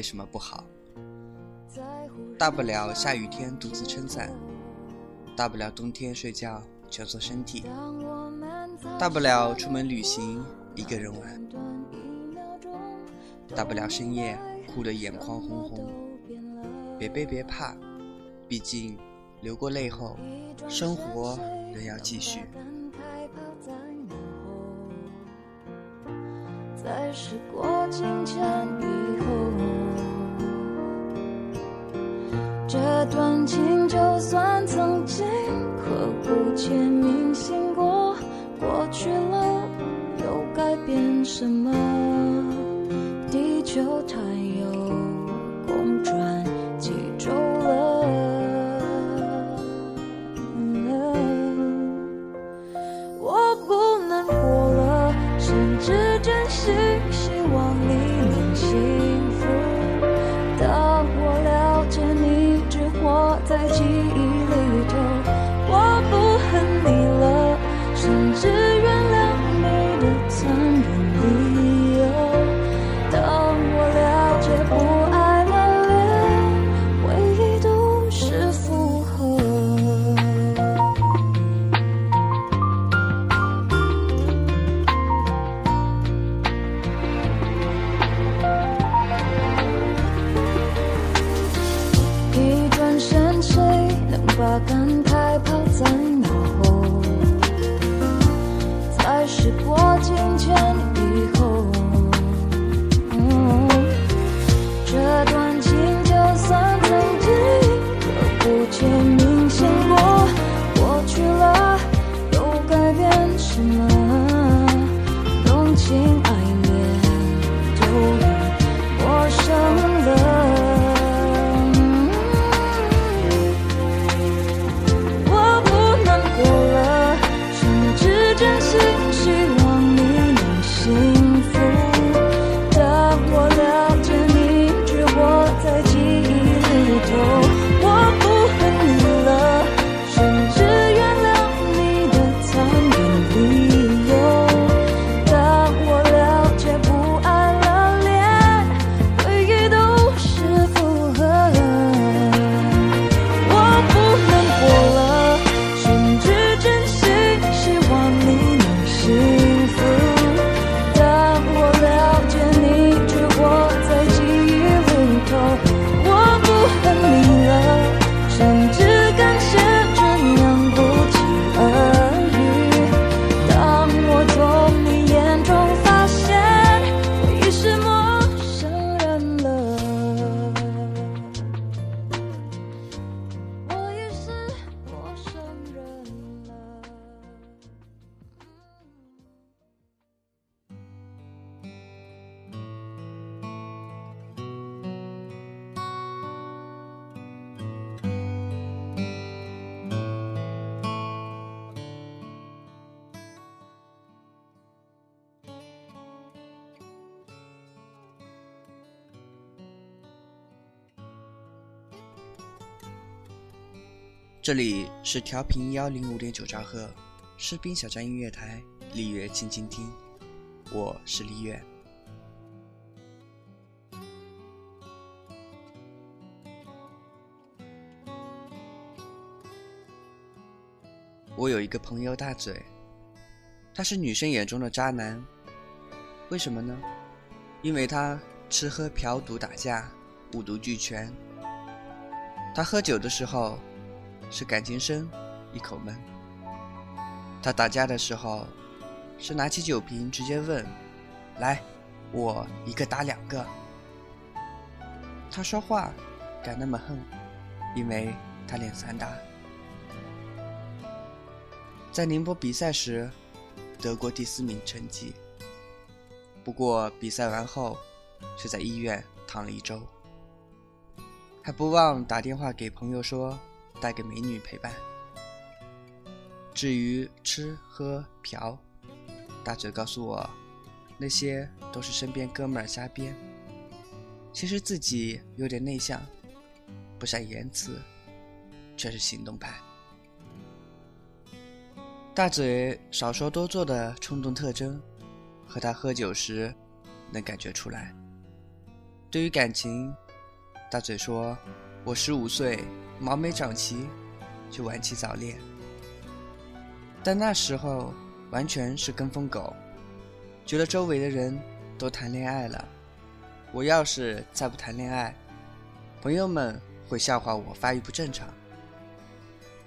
没什么不好，大不了下雨天独自撑伞，大不了冬天睡觉蜷缩身体，大不了出门旅行一个人玩，大不了深夜哭得眼眶红红。别悲别怕，毕竟流过泪后，生活仍要继续。在时过境迁以后，这段情就算曾经刻骨且铭心过，过去了又改变什么？地球它又这里是调频幺零五点九兆赫，士兵小站音乐台，丽月静静听，我是李月。我有一个朋友大嘴，他是女生眼中的渣男，为什么呢？因为他吃喝嫖赌打架，五毒俱全。他喝酒的时候是感情深，一口闷；他打架的时候是拿起酒瓶直接问：“来，我一个打两个。他说话敢那么横，因为他练散打。在宁波比赛时，得过第四名成绩。不过比赛完后，却在医院躺了一周，还不忘打电话给朋友说带给美女陪伴。至于吃喝嫖，大嘴告诉我，那些都是身边哥们儿瞎编。其实自己有点内向，不善言辞，却是行动派。大嘴少说多做的冲动特征，和他喝酒时能感觉出来。对于感情，大嘴说：“我十五岁毛没长齐，就晚起早恋。但那时候完全是跟风狗，觉得周围的人都谈恋爱了。”我要是再不谈恋爱，朋友们会笑话我发育不正常。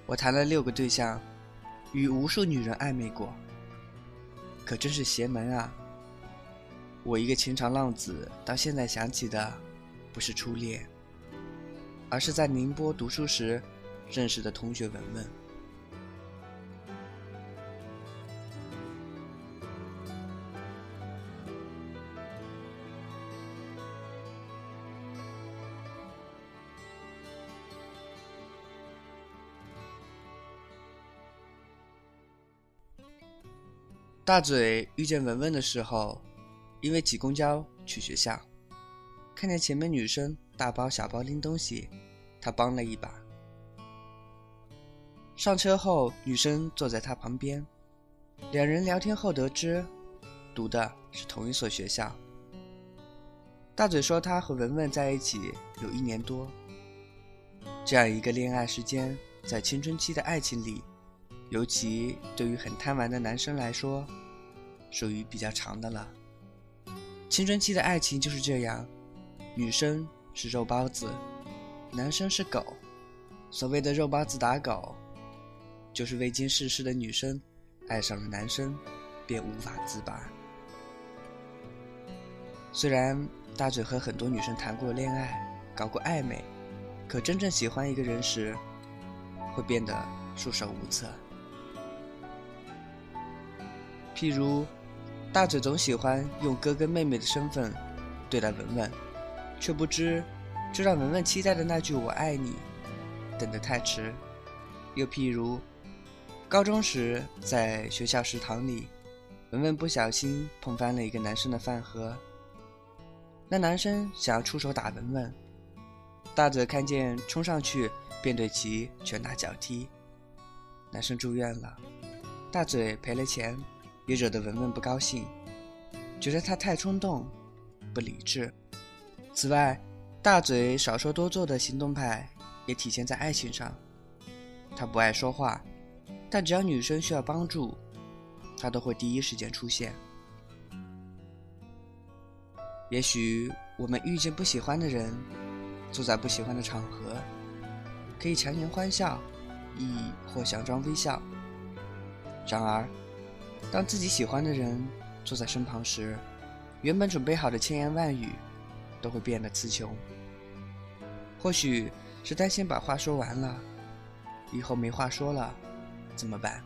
我谈了六个对象，与无数女人暧昧过，可真是邪门啊！我一个情场浪子，到现在想起的，不是初恋，而是在宁波读书时认识的同学文文。大嘴遇见文文的时候，因为挤公交去学校，看见前面女生大包小包拎东西，他帮了一把。上车后，女生坐在他旁边，两人聊天后得知，读的是同一所学校。大嘴说他和文文在一起有一年多，这样一个恋爱时间，在青春期的爱情里。尤其对于很贪玩的男生来说，属于比较长的了。青春期的爱情就是这样，女生是肉包子，男生是狗。所谓的肉包子打狗，就是未经世事的女生爱上了男生，便无法自拔。虽然大嘴和很多女生谈过恋爱，搞过暧昧，可真正喜欢一个人时，会变得束手无策。譬如，大嘴总喜欢用哥哥妹妹的身份对待文文，却不知这让文文期待的那句“我爱你”等得太迟。又譬如，高中时在学校食堂里，文文不小心碰翻了一个男生的饭盒，那男生想要出手打文文，大嘴看见冲上去便对其拳打脚踢，男生住院了，大嘴赔了钱。也惹得文文不高兴，觉得他太冲动、不理智。此外，大嘴少说多做的行动派也体现在爱情上。他不爱说话，但只要女生需要帮助，他都会第一时间出现。也许我们遇见不喜欢的人，坐在不喜欢的场合，可以强颜欢笑，亦或佯装微笑。然而，当自己喜欢的人坐在身旁时，原本准备好的千言万语都会变得词穷。或许是担心把话说完了，以后没话说了，怎么办？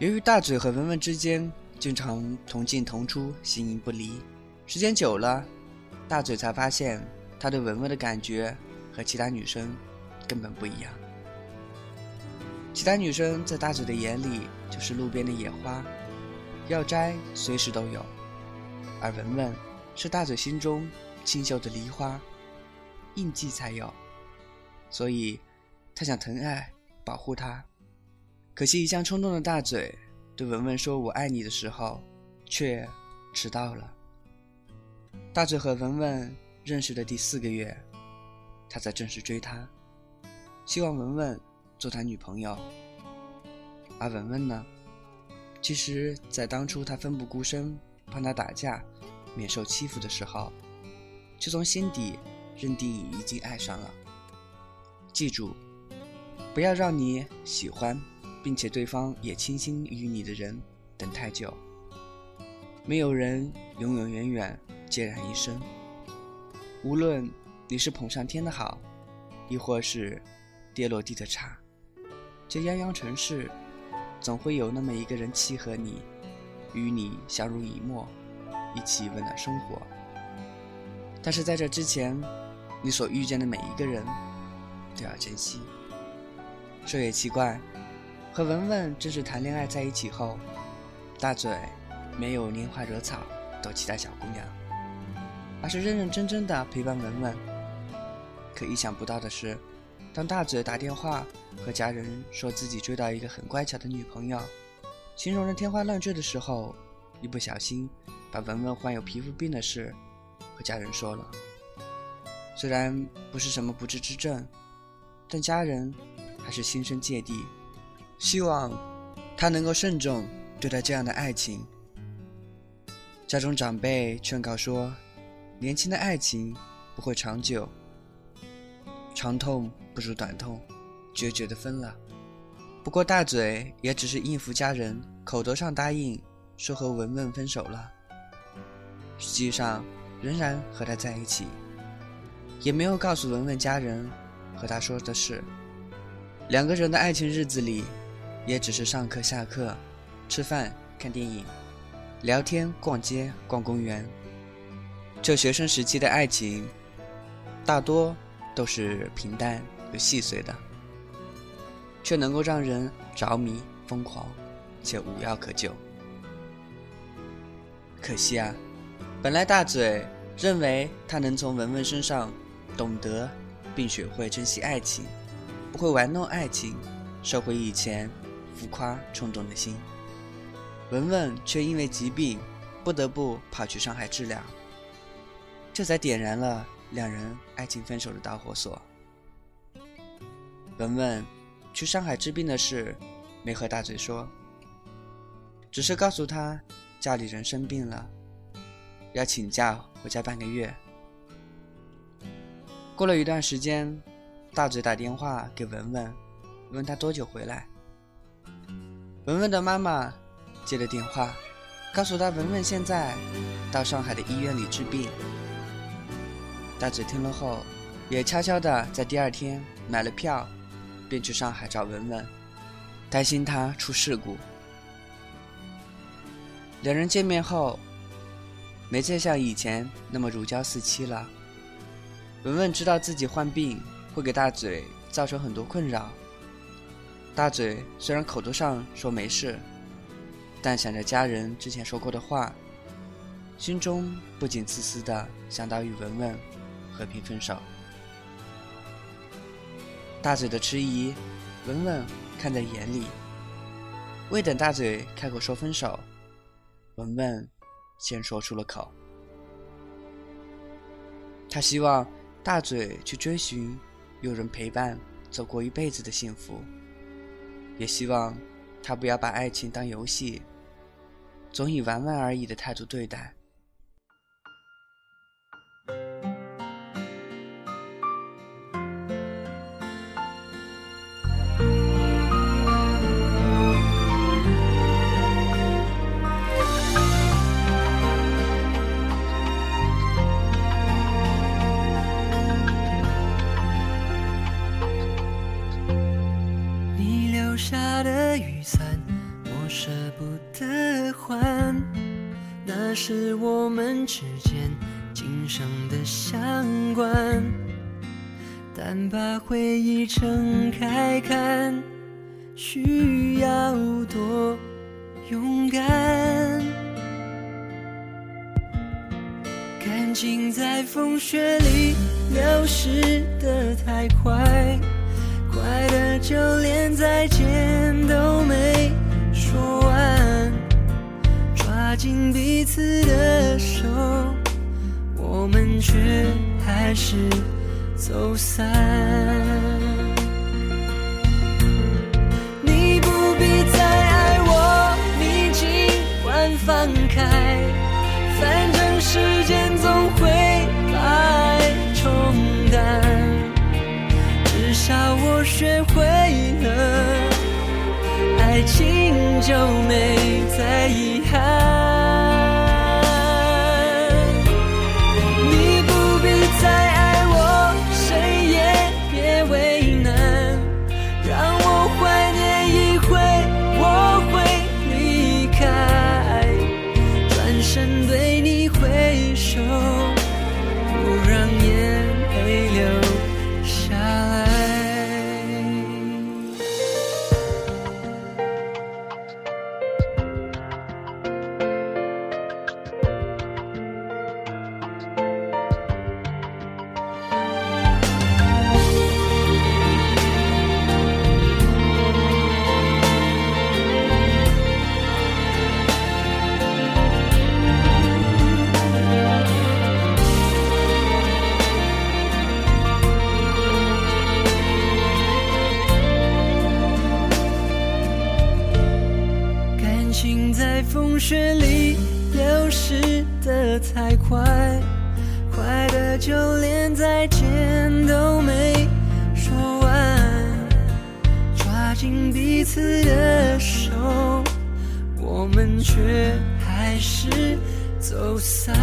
由于大嘴和文文之间经常同进同出，形影不离，时间久了，大嘴才发现他对文文的感觉和其他女生根本不一样。其他女生在大嘴的眼里就是路边的野花，要摘随时都有；而文文是大嘴心中清秀的梨花，印记才有。所以，他想疼爱、保护她。可惜一向冲动的大嘴对文文说“我爱你”的时候，却迟到了。大嘴和文文认识的第四个月，他才正式追她，希望文文。做他女朋友，而文文呢？其实，在当初他奋不顾身帮他打架，免受欺负的时候，就从心底认定已经爱上了。记住，不要让你喜欢并且对方也倾心于你的人等太久。没有人永永远远孑然一身。无论你是捧上天的好，亦或是跌落地的差，这泱泱城市，总会有那么一个人契合你，与你相濡以沫，一起温暖生活。但是在这之前，你所遇见的每一个人，都要珍惜。说也奇怪，和文文正式谈恋爱在一起后，大嘴没有拈花惹草逗其他小姑娘，而是认认真真的陪伴文文。可意想不到的是，当大嘴打电话和家人说自己追到一个很乖巧的女朋友，形容的天花乱坠的时候，一不小心把文文患有皮肤病的事。和家人说了，虽然不是什么不治之症，但家人还是心生芥蒂，希望他能够慎重对待这样的爱情。家中长辈劝告说，年轻的爱情不会长久，长痛不如短痛，决绝的分了。不过大嘴也只是应付家人，口头上答应说和文文分手了，实际上。仍然和他在一起，也没有告诉文文家人和他说的事。两个人的爱情日子里，也只是上课、下课、吃饭、看电影、聊天、逛街、逛公园。这学生时期的爱情，大多都是平淡又细碎的，却能够让人着迷、疯狂，且无药可救。可惜啊。本来大嘴认为他能从文文身上懂得并学会珍惜爱情，不会玩弄爱情，收回以前浮夸冲动的心。文文却因为疾病不得不跑去上海治疗，这才点燃了两人爱情分手的导火索。文文去上海治病的事没和大嘴说，只是告诉他家里人生病了。要请假回家半个月。过了一段时间，大嘴打电话给文文，问他多久回来。文文的妈妈接了电话，告诉他文文现在到上海的医院里治病。大嘴听了后，也悄悄的在第二天买了票，便去上海找文文，担心他出事故。两人见面后。没再像以前那么如胶似漆了。文文知道自己患病会给大嘴造成很多困扰。大嘴虽然口头上说没事，但想着家人之前说过的话，心中不仅自私的想到与文文和平分手。大嘴的迟疑，文文看在眼里。未等大嘴开口说分手，文文。先说出了口，他希望大嘴去追寻有人陪伴走过一辈子的幸福，也希望他不要把爱情当游戏，总以玩玩而已的态度对待。是我们之间今生的相关，但把回忆撑开看，需要多勇敢。感情在风雪里流逝的太快，快的就连再见都没紧彼此的手，我们却还是走散。你不必再爱我，你尽管放开，反正时间总会把爱冲淡。至少我学会了，爱情就没再遗憾。紧彼此的手，我们却还是走散。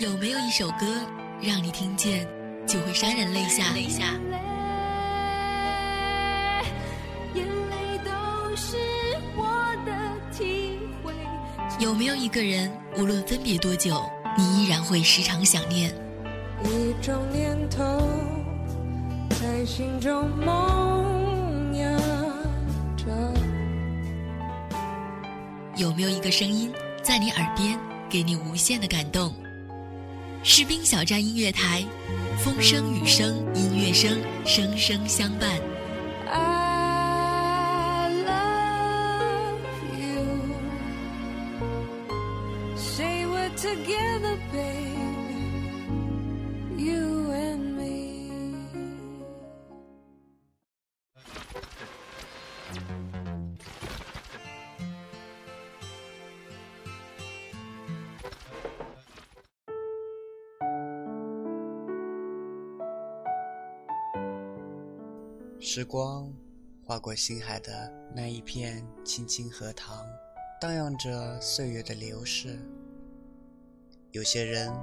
有没有一首歌让你听见就会潸然泪下？泪下。眼泪都是我的体会。有没有一个人，无论分别多久，你依然会时常想念？一种念头在心中萌芽着。有没有一个声音在你耳边，给你无限的感动？士兵小站音乐台，风声雨声音乐声，声声相伴。I love you. Say we're together, babe. You and me. 时光划过星海的那一片青青荷塘，荡漾着岁月的流逝。有些人，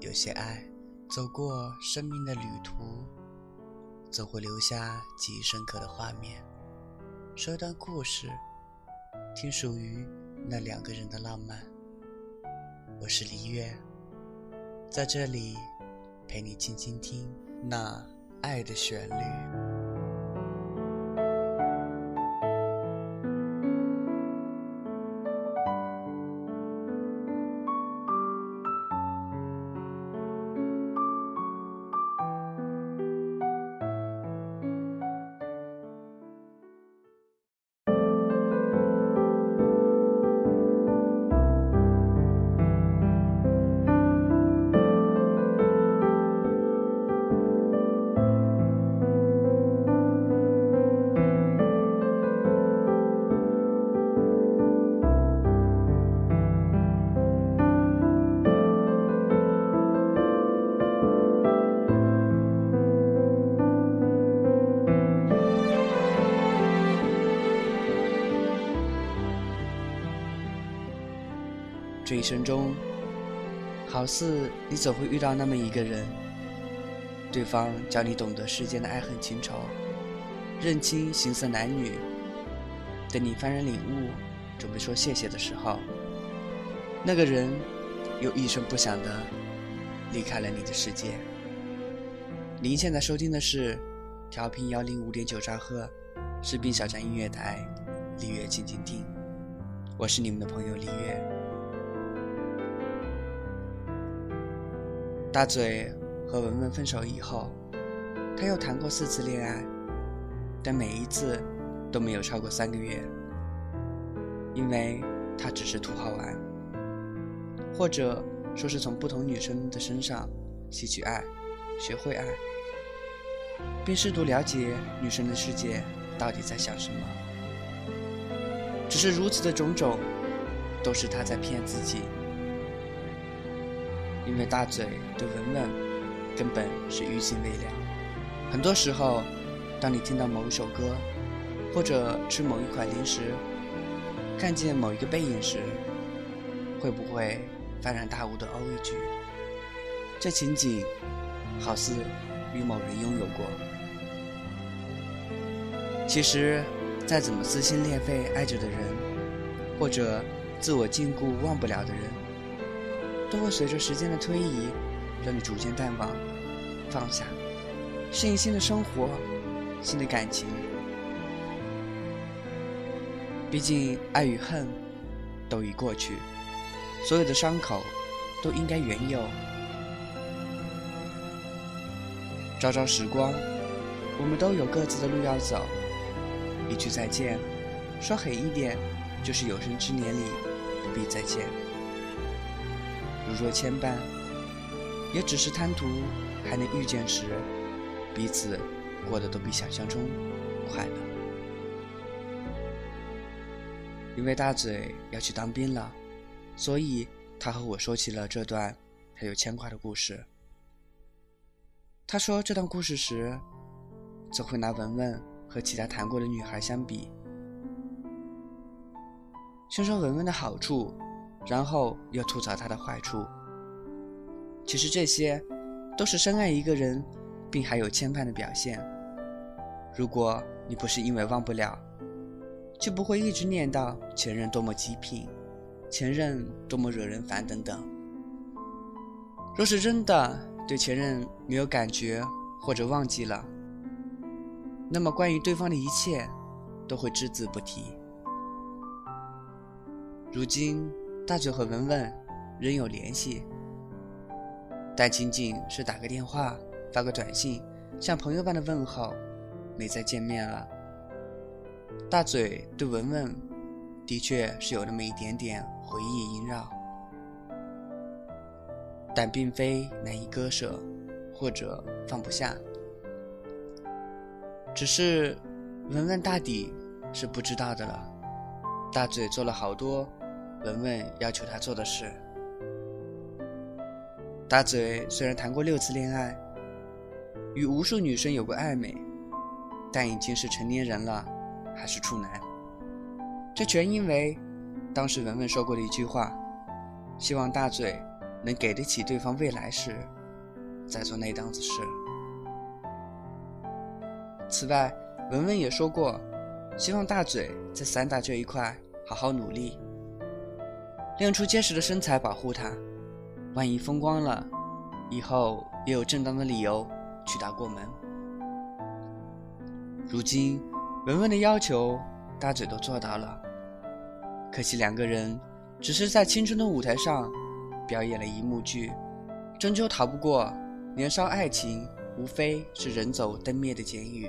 有些爱，走过生命的旅途，总会留下记忆深刻的画面。说一段故事，听属于那两个人的浪漫。我是黎月，在这里陪你静静听那爱的旋律。一生中，好似你总会遇到那么一个人，对方教你懂得世间的爱恨情仇，认清形色男女，等你幡然领悟，准备说谢谢的时候，那个人又一声不响的离开了你的世界。您现在收听的是调频幺零五点九兆赫士兵小站音乐台，丽月静静听，我是你们的朋友李月。大嘴和文文分手以后，他又谈过四次恋爱，但每一次都没有超过三个月，因为他只是图好玩，或者说是从不同女生的身上吸取爱，学会爱。并试图了解女生的世界到底在想什么。只是如此的种种，都是他在骗自己。因为大嘴对文文根本是余情未了。很多时候，当你听到某一首歌，或者吃某一款零食，看见某一个背影时，会不会幡然大悟的哦一句：“这情景，好似与某人拥有过。”其实，再怎么撕心裂肺爱着的人，或者自我禁锢忘不了的人，都会随着时间的推移，让你逐渐淡忘、放下，适应新的生活、新的感情。毕竟，爱与恨都已过去，所有的伤口都应该原有。朝朝时光，我们都有各自的路要走。一句再见，说狠一点，就是有生之年里不必再见。如若牵绊，也只是贪图还能遇见时，彼此过得都比想象中快乐。因为大嘴要去当兵了，所以他和我说起了这段他有牵挂的故事。他说这段故事时，总会拿文文。和其他谈过的女孩相比，先说文文的好处，然后又吐槽他的坏处。其实这些，都是深爱一个人，并还有牵绊的表现。如果你不是因为忘不了，就不会一直念叨前任多么极品，前任多么惹人烦等等。若是真的对前任没有感觉，或者忘记了，那么，关于对方的一切，都会只字不提。如今，大嘴和文文仍有联系，但仅仅是打个电话、发个短信，像朋友般的问候，没再见面了。大嘴对文文，的确是有那么一点点回忆萦绕，但并非难以割舍，或者放不下。只是，文文大抵是不知道的了。大嘴做了好多文文要求他做的事。大嘴虽然谈过六次恋爱，与无数女生有过暧昧，但已经是成年人了，还是处男。这全因为当时文文说过的一句话：希望大嘴能给得起对方未来时，再做那档子事。此外，文文也说过，希望大嘴在散打这一块好好努力，练出结实的身材保护他。万一风光了，以后也有正当的理由娶她过门。如今，文文的要求，大嘴都做到了，可惜两个人只是在青春的舞台上表演了一幕剧，终究逃不过年少爱情。无非是人走灯灭的剪影。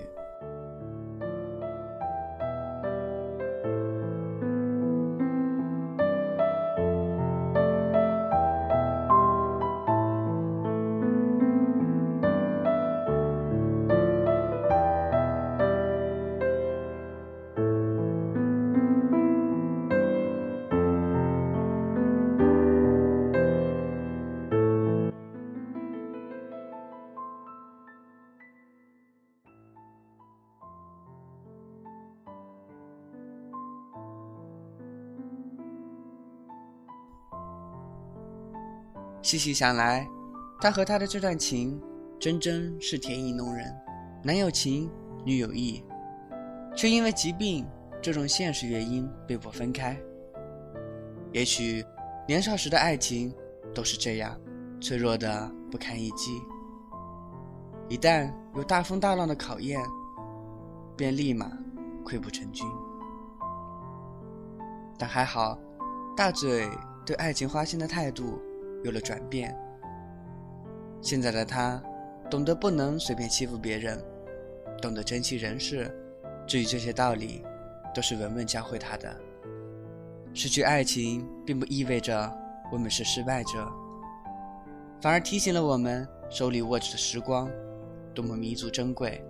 细细想来，他和他的这段情，真真是甜意弄人，男有情，女有意，却因为疾病这种现实原因被迫分开。也许年少时的爱情都是这样，脆弱的不堪一击。一旦有大风大浪的考验，便立马溃不成军。但还好，大嘴对爱情花心的态度有了转变。现在的他，懂得不能随便欺负别人，懂得珍惜人事。至于这些道理，都是文文教会他的。失去爱情，并不意味着我们是失败者，反而提醒了我们手里握着的时光多么弥足珍贵。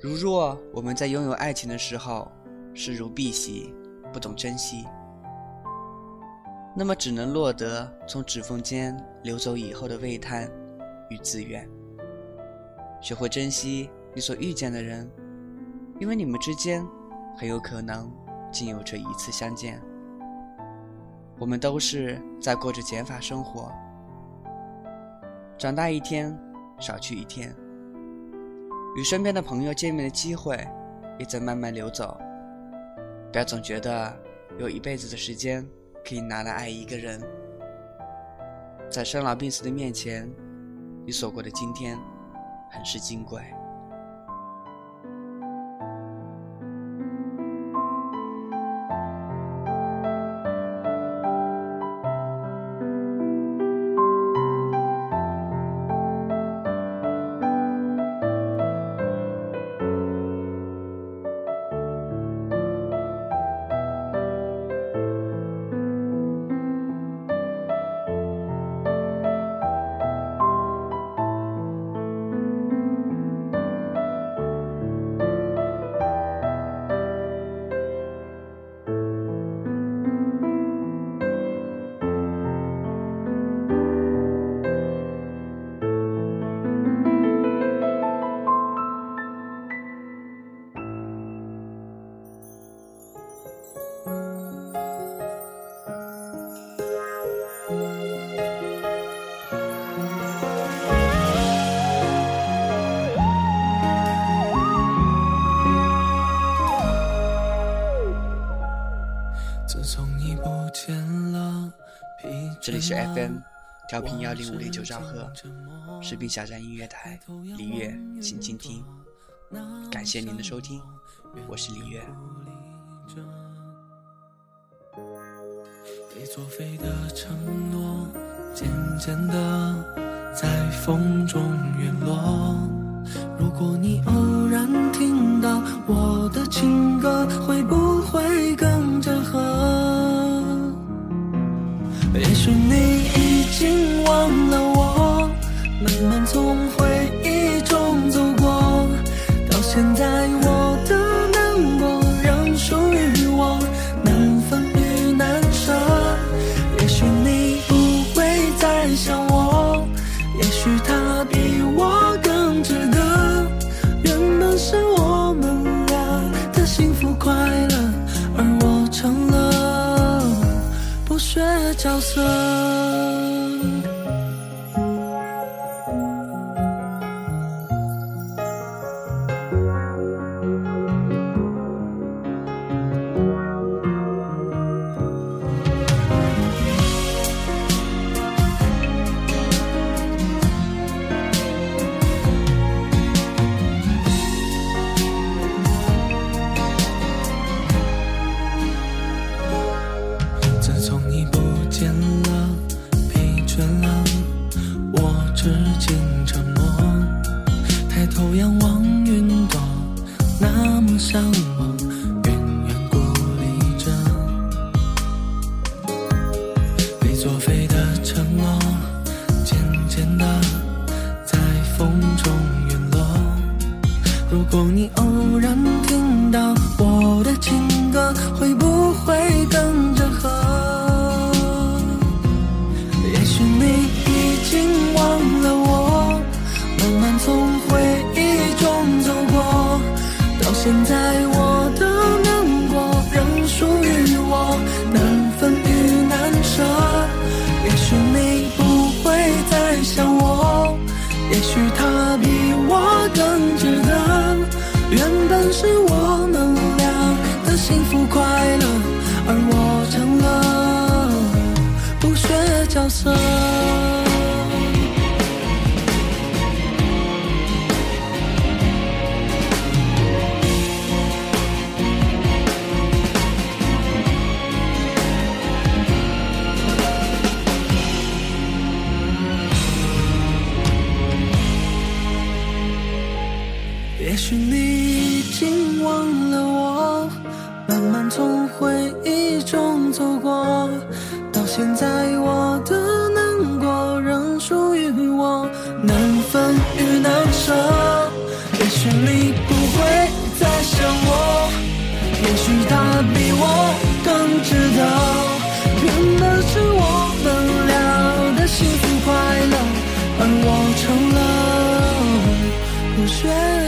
如若我们在拥有爱情的时候视如敝屣，不懂珍惜。那么只能落得从指缝间流走以后的喟叹与自怨。学会珍惜你所遇见的人，因为你们之间很有可能仅有这一次相见。我们都是在过着减法生活，长大一天少去一天，与身边的朋友见面的机会也在慢慢流走。不要总觉得有一辈子的时间。可以拿来爱一个人，在生老病死的面前，你所过的今天，很是金贵。这里是 FM 调频幺零五点九兆赫，士兵小站音乐台，李月，请倾听。感谢您的收听，我是李月。已作废的承诺，渐渐的在风中陨落。如果你偶然听到我的情歌，会不会跟着和？也许你光你也许你已经忘了我，慢慢从回忆中走过。到现在，我的难过仍属于我，难分与难舍。也许你不会再想我，也许他比我更值得。原本是我们俩的幸福快乐，而我成了不悬。